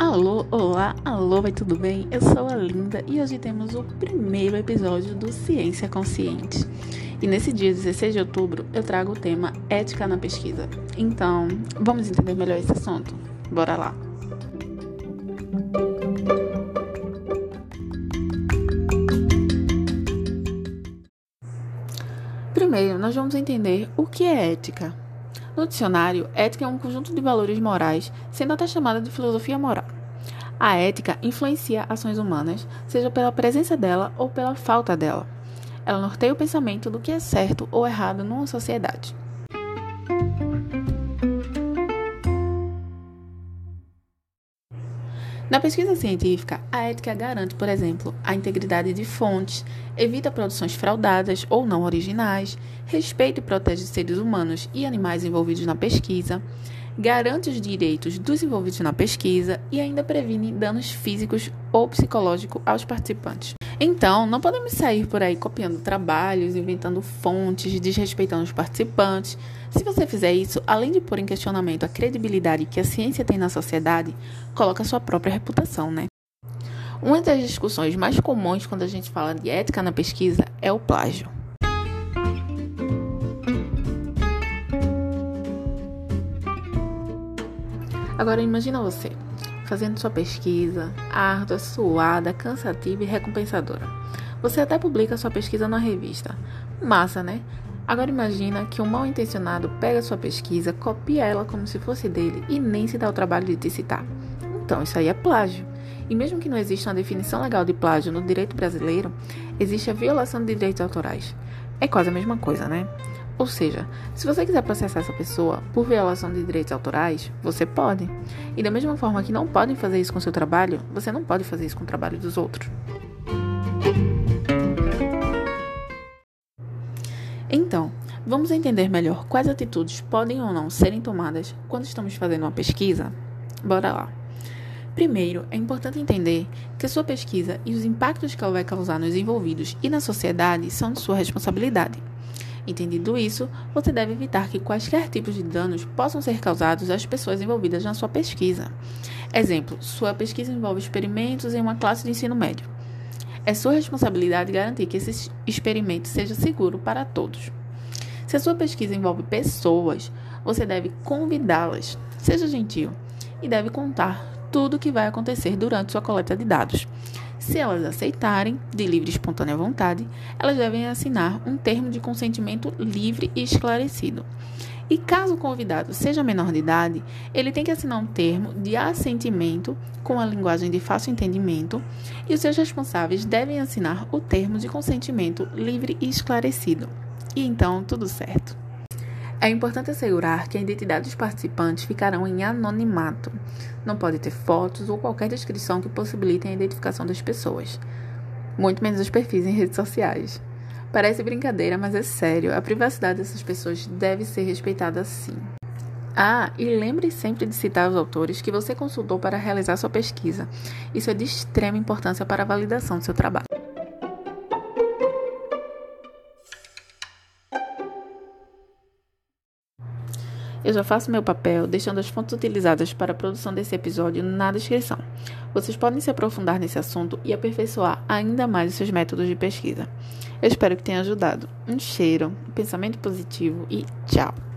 Alô, olá, alô, vai tudo bem? Eu sou a Linda e hoje temos o primeiro episódio do Ciência Consciente. E nesse dia 16 de outubro eu trago o tema Ética na Pesquisa. Então, vamos entender melhor esse assunto? Bora lá! Primeiro, nós vamos entender o que é ética. No dicionário, ética é um conjunto de valores morais, sendo até chamada de filosofia moral. A ética influencia ações humanas, seja pela presença dela ou pela falta dela. Ela norteia o pensamento do que é certo ou errado numa sociedade. Na pesquisa científica, a ética garante, por exemplo, a integridade de fontes, evita produções fraudadas ou não originais, respeita e protege seres humanos e animais envolvidos na pesquisa, garante os direitos dos envolvidos na pesquisa e ainda previne danos físicos ou psicológicos aos participantes. Então, não podemos sair por aí copiando trabalhos, inventando fontes, desrespeitando os participantes. Se você fizer isso, além de pôr em questionamento a credibilidade que a ciência tem na sociedade, coloca sua própria reputação, né? Uma das discussões mais comuns quando a gente fala de ética na pesquisa é o plágio. Agora imagina você fazendo sua pesquisa, árdua, suada, cansativa e recompensadora. Você até publica sua pesquisa na revista. Massa, né? Agora imagina que um mal intencionado pega sua pesquisa, copia ela como se fosse dele e nem se dá o trabalho de te citar. Então, isso aí é plágio. E mesmo que não exista uma definição legal de plágio no direito brasileiro, existe a violação de direitos autorais. É quase a mesma coisa, né? Ou seja, se você quiser processar essa pessoa por violação de direitos autorais, você pode. E da mesma forma que não podem fazer isso com seu trabalho, você não pode fazer isso com o trabalho dos outros. Então, vamos entender melhor quais atitudes podem ou não serem tomadas quando estamos fazendo uma pesquisa? Bora lá. Primeiro, é importante entender que a sua pesquisa e os impactos que ela vai causar nos envolvidos e na sociedade são de sua responsabilidade. Entendido isso, você deve evitar que quaisquer tipos de danos possam ser causados às pessoas envolvidas na sua pesquisa. Exemplo: sua pesquisa envolve experimentos em uma classe de ensino médio. É sua responsabilidade garantir que esse experimento seja seguro para todos. Se a sua pesquisa envolve pessoas, você deve convidá-las, seja gentil, e deve contar tudo o que vai acontecer durante sua coleta de dados. Se elas aceitarem, de livre e espontânea vontade, elas devem assinar um termo de consentimento livre e esclarecido. E caso o convidado seja menor de idade, ele tem que assinar um termo de assentimento com a linguagem de fácil entendimento e os seus responsáveis devem assinar o termo de consentimento livre e esclarecido. E então, tudo certo. É importante assegurar que a identidade dos participantes ficarão em anonimato. Não pode ter fotos ou qualquer descrição que possibilitem a identificação das pessoas, muito menos os perfis em redes sociais. Parece brincadeira, mas é sério. A privacidade dessas pessoas deve ser respeitada sim. Ah, e lembre sempre de citar os autores que você consultou para realizar sua pesquisa. Isso é de extrema importância para a validação do seu trabalho. Eu já faço meu papel deixando as fontes utilizadas para a produção desse episódio na descrição. Vocês podem se aprofundar nesse assunto e aperfeiçoar ainda mais os seus métodos de pesquisa. Eu espero que tenha ajudado. Um cheiro, um pensamento positivo e tchau!